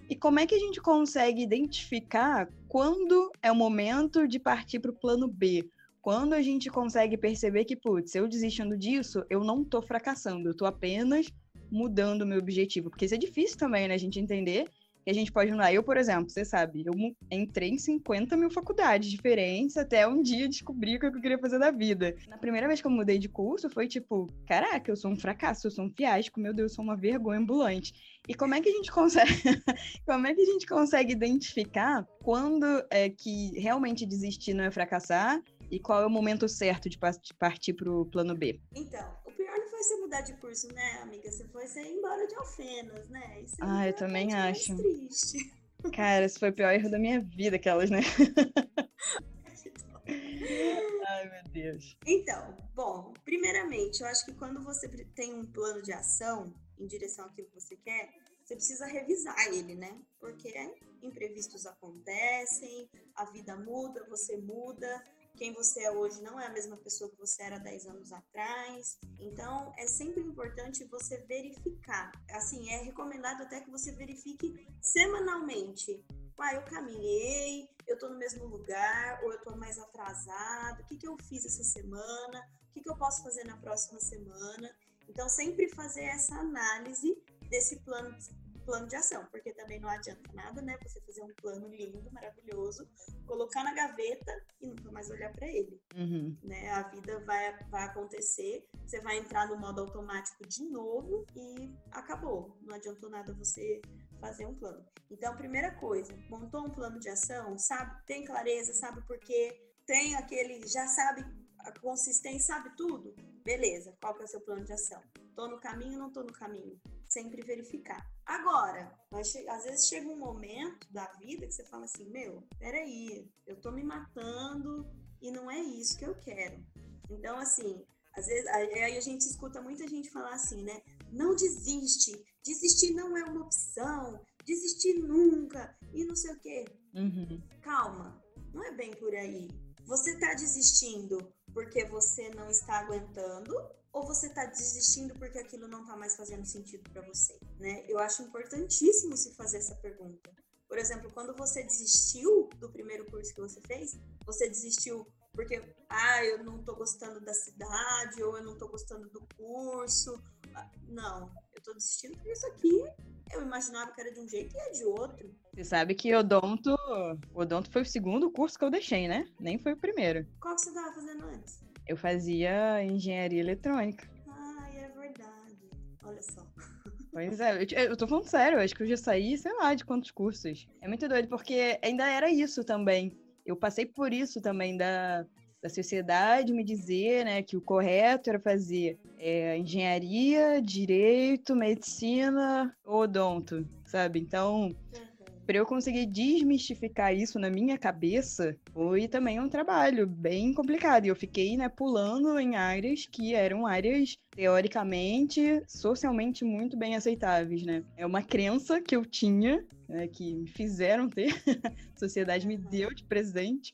E como é que a gente consegue identificar quando é o momento de partir para o plano B? Quando a gente consegue perceber que, putz, eu desistindo disso, eu não tô fracassando, eu tô apenas mudando o meu objetivo. Porque isso é difícil também, né? A gente entender que a gente pode mudar. Eu, por exemplo, você sabe, eu entrei em 50 mil faculdades diferentes até um dia descobrir o que eu queria fazer da vida. Na primeira vez que eu mudei de curso, foi tipo, caraca, eu sou um fracasso, eu sou um fiasco, meu Deus, eu sou uma vergonha ambulante. E como é que a gente consegue, como é que a gente consegue identificar quando é que realmente desistir não é fracassar e qual é o momento certo de partir para o plano B? Então, o pior não foi você mudar de curso, né, amiga? Você foi você ir embora de Alfenas, né? Isso ah, eu também acho. triste. Cara, esse foi o pior erro da minha vida, aquelas, né? Ai, meu Deus. Então, bom, primeiramente, eu acho que quando você tem um plano de ação em direção àquilo que você quer, você precisa revisar ele, né? Porque imprevistos acontecem, a vida muda, você muda, quem você é hoje não é a mesma pessoa que você era 10 anos atrás. Então, é sempre importante você verificar. Assim, é recomendado até que você verifique semanalmente ah, eu caminhei, eu tô no mesmo lugar, ou eu tô mais atrasado, o que, que eu fiz essa semana, o que, que eu posso fazer na próxima semana. Então, sempre fazer essa análise desse plano plano de ação, porque também não adianta nada, né? Você fazer um plano lindo, maravilhoso, colocar na gaveta e nunca mais olhar para ele, uhum. né? A vida vai, vai acontecer, você vai entrar no modo automático de novo e acabou. Não adiantou nada você fazer um plano. Então, primeira coisa, montou um plano de ação, sabe? Tem clareza, sabe por quê? Tem aquele, já sabe a consistência, sabe tudo? Beleza, qual que é o seu plano de ação? Tô no caminho, não tô no caminho? Sempre verificar. Agora, às vezes chega um momento da vida que você fala assim: meu, peraí, eu tô me matando e não é isso que eu quero. Então, assim, às vezes aí a gente escuta muita gente falar assim, né? Não desiste, desistir não é uma opção, desistir nunca e não sei o quê. Uhum. Calma, não é bem por aí. Você tá desistindo porque você não está aguentando ou você está desistindo porque aquilo não está mais fazendo sentido para você, né? Eu acho importantíssimo se fazer essa pergunta. Por exemplo, quando você desistiu do primeiro curso que você fez, você desistiu porque, ah, eu não estou gostando da cidade, ou eu não estou gostando do curso. Ah, não, eu estou desistindo porque isso aqui eu imaginava que era de um jeito e é de outro. Você sabe que odonto, odonto foi o segundo curso que eu deixei, né? Nem foi o primeiro. Qual que você estava fazendo antes? Eu fazia engenharia eletrônica. Ah, é verdade. Olha só. Pois é, eu, eu tô falando sério, acho que eu já saí, sei lá, de quantos cursos. É muito doido, porque ainda era isso também. Eu passei por isso também da, da sociedade me dizer né, que o correto era fazer é, engenharia, direito, medicina, odonto, sabe? Então, uhum para eu conseguir desmistificar isso na minha cabeça, foi também um trabalho bem complicado. E eu fiquei, né, pulando em áreas que eram áreas teoricamente, socialmente muito bem aceitáveis, né? É uma crença que eu tinha, né, que me fizeram ter, a sociedade me deu de presente,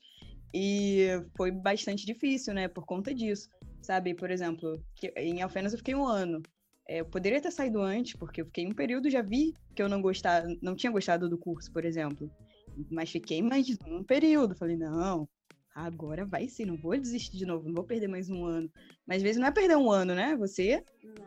e foi bastante difícil, né, por conta disso. Sabe, por exemplo, em Alfenas eu fiquei um ano. É, eu poderia ter saído antes, porque eu fiquei um período já vi que eu não gostava, não tinha gostado do curso, por exemplo. Mas fiquei mais um período. Falei, não, agora vai sim, não vou desistir de novo, não vou perder mais um ano. Mas às vezes não é perder um ano, né? Você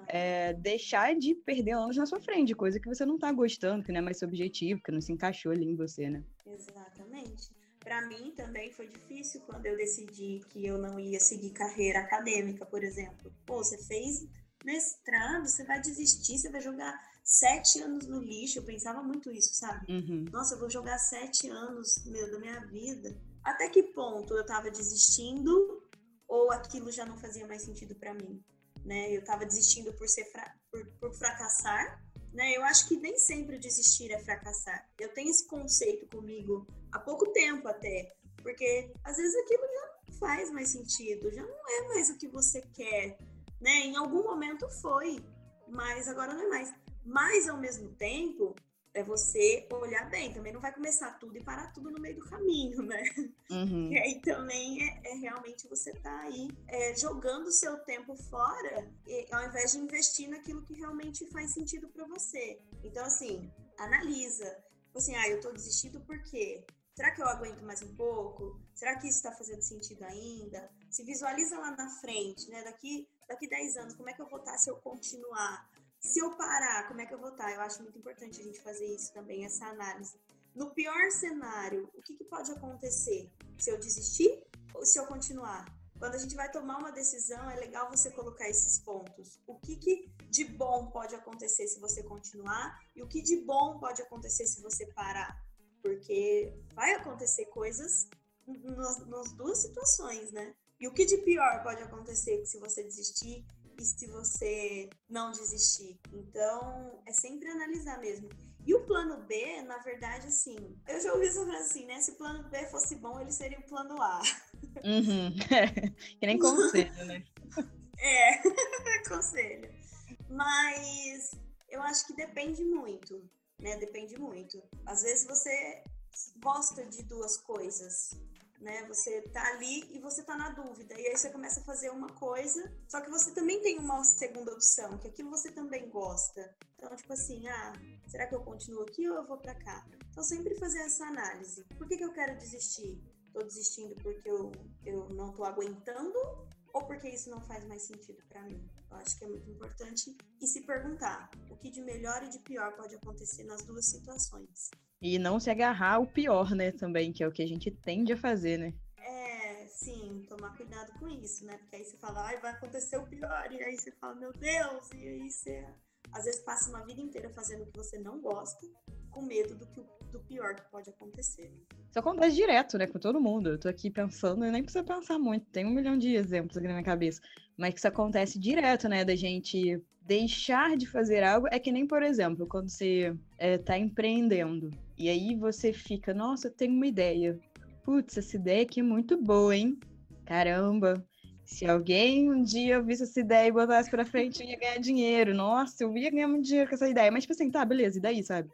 é, deixar de perder anos na sua frente, coisa que você não tá gostando, que não é mais seu objetivo, que não se encaixou ali em você, né? Exatamente. Para mim também foi difícil quando eu decidi que eu não ia seguir carreira acadêmica, por exemplo. Pô, você fez mestrado, você vai desistir, você vai jogar sete anos no lixo. Eu pensava muito isso, sabe? Uhum. Nossa, eu vou jogar sete anos, meu, da minha vida. Até que ponto eu tava desistindo ou aquilo já não fazia mais sentido para mim? Né? Eu tava desistindo por, ser fra por, por fracassar, né? Eu acho que nem sempre desistir é fracassar. Eu tenho esse conceito comigo há pouco tempo até, porque às vezes aquilo já não faz mais sentido, já não é mais o que você quer, né? Em algum momento foi, mas agora não é mais. Mas ao mesmo tempo, é você olhar bem. Também não vai começar tudo e parar tudo no meio do caminho, né? Uhum. E aí também é, é, realmente você tá aí é, jogando o seu tempo fora e, ao invés de investir naquilo que realmente faz sentido para você. Então, assim, analisa. Tipo assim, ah, eu tô desistindo por quê? Será que eu aguento mais um pouco? Será que isso está fazendo sentido ainda? Se visualiza lá na frente, né? Daqui daqui 10 anos, como é que eu vou estar se eu continuar? Se eu parar, como é que eu vou estar? Eu acho muito importante a gente fazer isso também, essa análise. No pior cenário, o que, que pode acontecer? Se eu desistir ou se eu continuar? Quando a gente vai tomar uma decisão, é legal você colocar esses pontos. O que, que de bom pode acontecer se você continuar e o que de bom pode acontecer se você parar? Porque vai acontecer coisas nas, nas duas situações, né? E o que de pior pode acontecer se você desistir e se você não desistir? Então, é sempre analisar mesmo. E o plano B, na verdade, assim, eu já ouvi sobre assim, né? Se o plano B fosse bom, ele seria o plano A. Uhum. que nem conselho, né? é, conselho. Mas eu acho que depende muito, né? Depende muito. Às vezes você gosta de duas coisas, né? Você tá ali e você tá na dúvida. E aí você começa a fazer uma coisa, só que você também tem uma segunda opção, que aquilo você também gosta. Então, tipo assim, ah, será que eu continuo aqui ou eu vou para cá? Então, sempre fazer essa análise. Por que, que eu quero desistir? Tô desistindo porque eu, eu não tô aguentando ou porque isso não faz mais sentido para mim. Eu acho que é muito importante e se perguntar o que de melhor e de pior pode acontecer nas duas situações. E não se agarrar ao pior, né, também, que é o que a gente tende a fazer, né? É, sim, tomar cuidado com isso, né? Porque aí você fala, ai, vai acontecer o pior, e aí você fala, meu Deus, e aí você às vezes passa uma vida inteira fazendo o que você não gosta, com medo do, que, do pior que pode acontecer. Isso acontece direto, né, com todo mundo. Eu tô aqui pensando, e nem precisa pensar muito, tem um milhão de exemplos aqui na minha cabeça. Mas que isso acontece direto, né, da gente deixar de fazer algo. É que nem, por exemplo, quando você é, tá empreendendo, e aí você fica, nossa, eu tenho uma ideia. Putz, essa ideia aqui é muito boa, hein? Caramba, se alguém um dia visse essa ideia e botasse pra frente, eu ia ganhar dinheiro. Nossa, eu ia ganhar muito dinheiro com essa ideia. Mas, tipo assim, tá, beleza, e daí, sabe?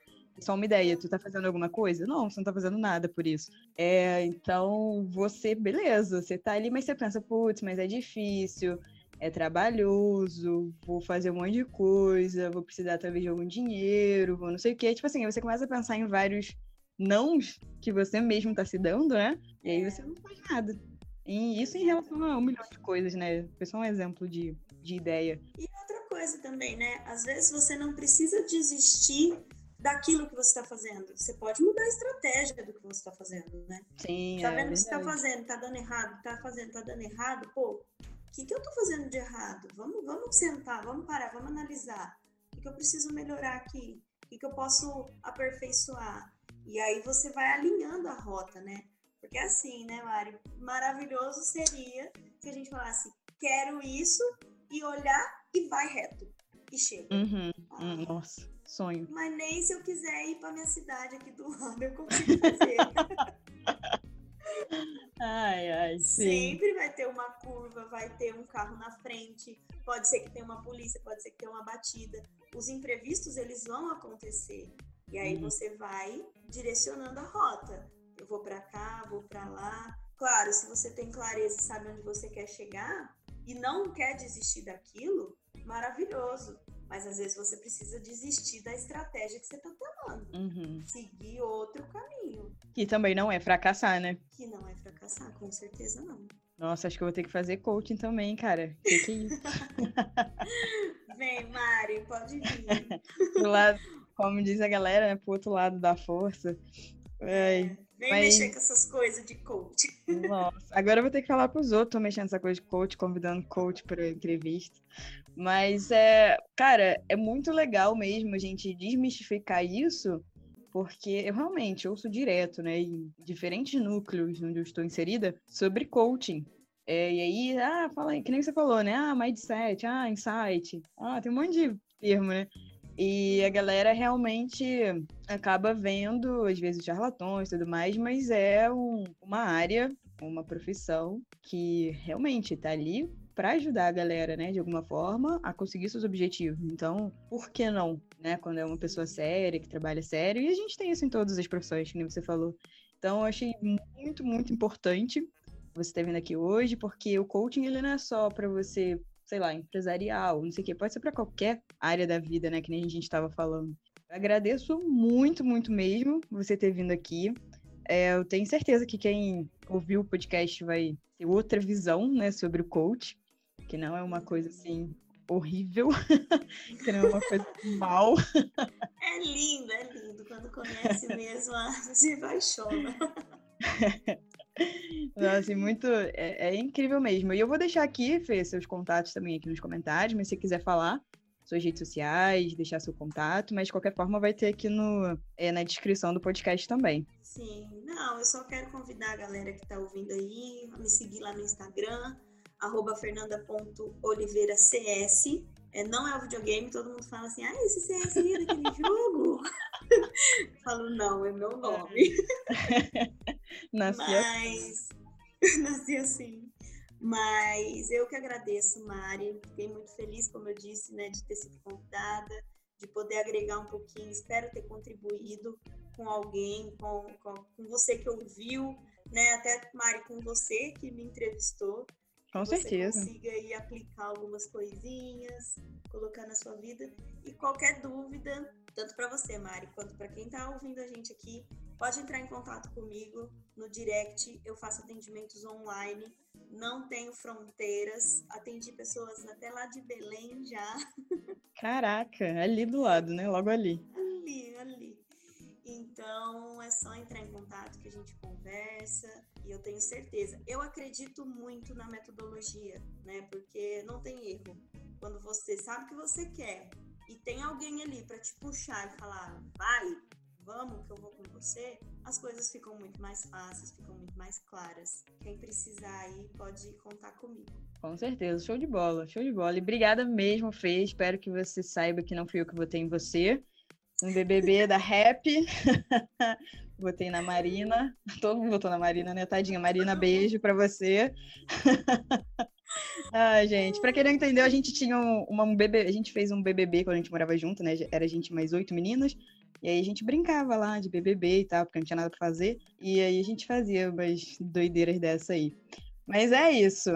Só uma ideia, tu tá fazendo alguma coisa? Não, você não tá fazendo nada por isso. É, então, você, beleza, você tá ali, mas você pensa, putz, mas é difícil, é trabalhoso, vou fazer um monte de coisa, vou precisar talvez de algum dinheiro, vou não sei o quê. Tipo assim, você começa a pensar em vários nãos que você mesmo tá se dando, né? E aí você não faz nada. E isso em relação a um milhão de coisas, né? Foi só um exemplo de, de ideia. E outra coisa também, né? Às vezes você não precisa desistir daquilo que você está fazendo. Você pode mudar a estratégia do que você está fazendo, né? Sim. Tá vendo é que você tá fazendo, tá dando errado, tá fazendo, tá dando errado, pô, o que, que eu tô fazendo de errado? Vamos, vamos sentar, vamos parar, vamos analisar. O que, que eu preciso melhorar aqui? O que, que eu posso aperfeiçoar? E aí você vai alinhando a rota, né? Porque é assim, né, Mari? Maravilhoso seria se a gente falasse, quero isso, e olhar e vai reto. E chega. Uhum. Ah, Nossa sonho. Mas nem se eu quiser ir para minha cidade aqui do lado eu consigo fazer. ai, ai, sim. Sempre vai ter uma curva, vai ter um carro na frente, pode ser que tenha uma polícia, pode ser que tenha uma batida. Os imprevistos, eles vão acontecer. E aí uhum. você vai direcionando a rota. Eu vou para cá, vou para lá. Claro, se você tem clareza e sabe onde você quer chegar e não quer desistir daquilo, maravilhoso. Mas às vezes você precisa desistir da estratégia que você está tomando. Uhum. Seguir outro caminho. Que também não é fracassar, né? Que não é fracassar, com certeza não. Nossa, acho que eu vou ter que fazer coaching também, cara. Que que é isso? Vem, Mari, pode vir. Lado, como diz a galera, né? Pro outro lado da força. É, vem mas... mexer com essas coisas de coach. Nossa, agora eu vou ter que falar pros outros, tô mexendo essa coisa de coach, convidando coach para entrevista. Mas, é, cara, é muito legal mesmo a gente desmistificar isso, porque eu realmente ouço direto, né, em diferentes núcleos onde eu estou inserida, sobre coaching. É, e aí, ah, fala que nem você falou, né? Ah, mindset, ah, insight. Ah, tem um monte de termo, né? E a galera realmente acaba vendo, às vezes, charlatões e tudo mais, mas é um, uma área, uma profissão que realmente está ali para ajudar a galera, né, de alguma forma, a conseguir seus objetivos. Então, por que não, né, quando é uma pessoa séria, que trabalha sério, e a gente tem isso em todas as profissões, como você falou. Então, eu achei muito, muito importante você ter vindo aqui hoje, porque o coaching, ele não é só para você, sei lá, empresarial, não sei o quê, pode ser para qualquer área da vida, né, que nem a gente estava falando. Eu agradeço muito, muito mesmo você ter vindo aqui. É, eu tenho certeza que quem ouviu o podcast vai ter outra visão, né, sobre o coach que não é uma coisa assim horrível, que não é uma coisa mal. É lindo, é lindo. Quando conhece mesmo, se apaixona. Não, assim, muito. É, é, incrível mesmo. E eu vou deixar aqui, Fê, seus contatos também aqui nos comentários, mas se quiser falar, suas redes sociais, deixar seu contato, mas de qualquer forma vai ter aqui no, é, na descrição do podcast também. Sim, não, eu só quero convidar a galera que está ouvindo aí a me seguir lá no Instagram, arroba fernanda.oliveiracs. É, não é o videogame, todo mundo fala assim, ah, esse CS é daquele jogo. Falo, não, é meu nome. Nasci Mas, nasci assim. Mas eu que agradeço, Mari. Fiquei muito feliz, como eu disse, né, de ter sido convidada, de poder agregar um pouquinho. Espero ter contribuído com alguém, com, com, com você que ouviu, né? Até, Mari, com você que me entrevistou. Com você certeza. consiga aí aplicar algumas coisinhas, colocar na sua vida. E qualquer dúvida, tanto para você, Mari, quanto para quem está ouvindo a gente aqui, pode entrar em contato comigo no direct. Eu faço atendimentos online, não tenho fronteiras. Atendi pessoas até lá de Belém já. Caraca, ali do lado, né? Logo ali. Ali, ali. Então é só entrar em contato que a gente conversa eu tenho certeza. Eu acredito muito na metodologia, né? Porque não tem erro. Quando você sabe o que você quer e tem alguém ali para te puxar e falar, vai, vamos que eu vou com você, as coisas ficam muito mais fáceis, ficam muito mais claras. Quem precisar aí pode contar comigo. Com certeza, show de bola, show de bola. E obrigada mesmo, Fê. Espero que você saiba que não fui eu que votei em você. No BBB da Rap. Votei na Marina. Todo mundo votou na Marina, né? Tadinha. Marina, beijo pra você. Ai, gente, pra quem não entendeu, a gente tinha uma, um BBB, a gente fez um BBB quando a gente morava junto, né? Era a gente mais oito meninas. E aí a gente brincava lá de BBB e tal, porque não tinha nada pra fazer. E aí a gente fazia umas doideiras dessa aí. Mas é isso.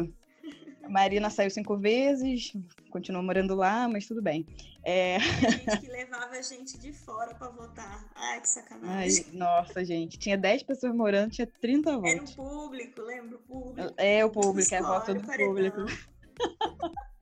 Marina saiu cinco vezes, continuou morando lá, mas tudo bem. É... gente que levava a gente de fora para votar. Ai, que sacanagem. Ai, nossa, gente. Tinha 10 pessoas morando, tinha 30 votos. Era o público, lembra? O público. É, o público, é a voto do público.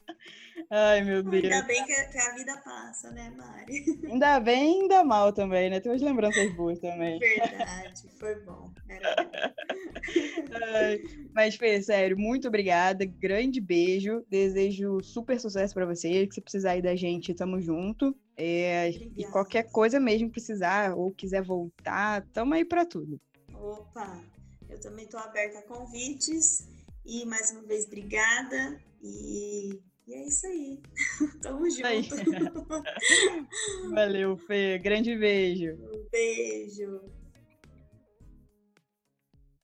Ai, meu Deus. Ainda bem que, a vida passa, né, Mari? Ainda bem, ainda mal também, né? Tem umas lembranças boas também. Verdade, foi bom. Ai, mas, Fê, sério, muito obrigada. Grande beijo. Desejo super sucesso para você. Se precisar ir da gente, tamo junto. É, e qualquer coisa mesmo precisar ou quiser voltar, tamo aí para tudo. Opa, eu também tô aberta a convites. E mais uma vez, obrigada. E e é isso aí. Tamo junto. Aí. Valeu, Fê. Grande beijo. Um beijo.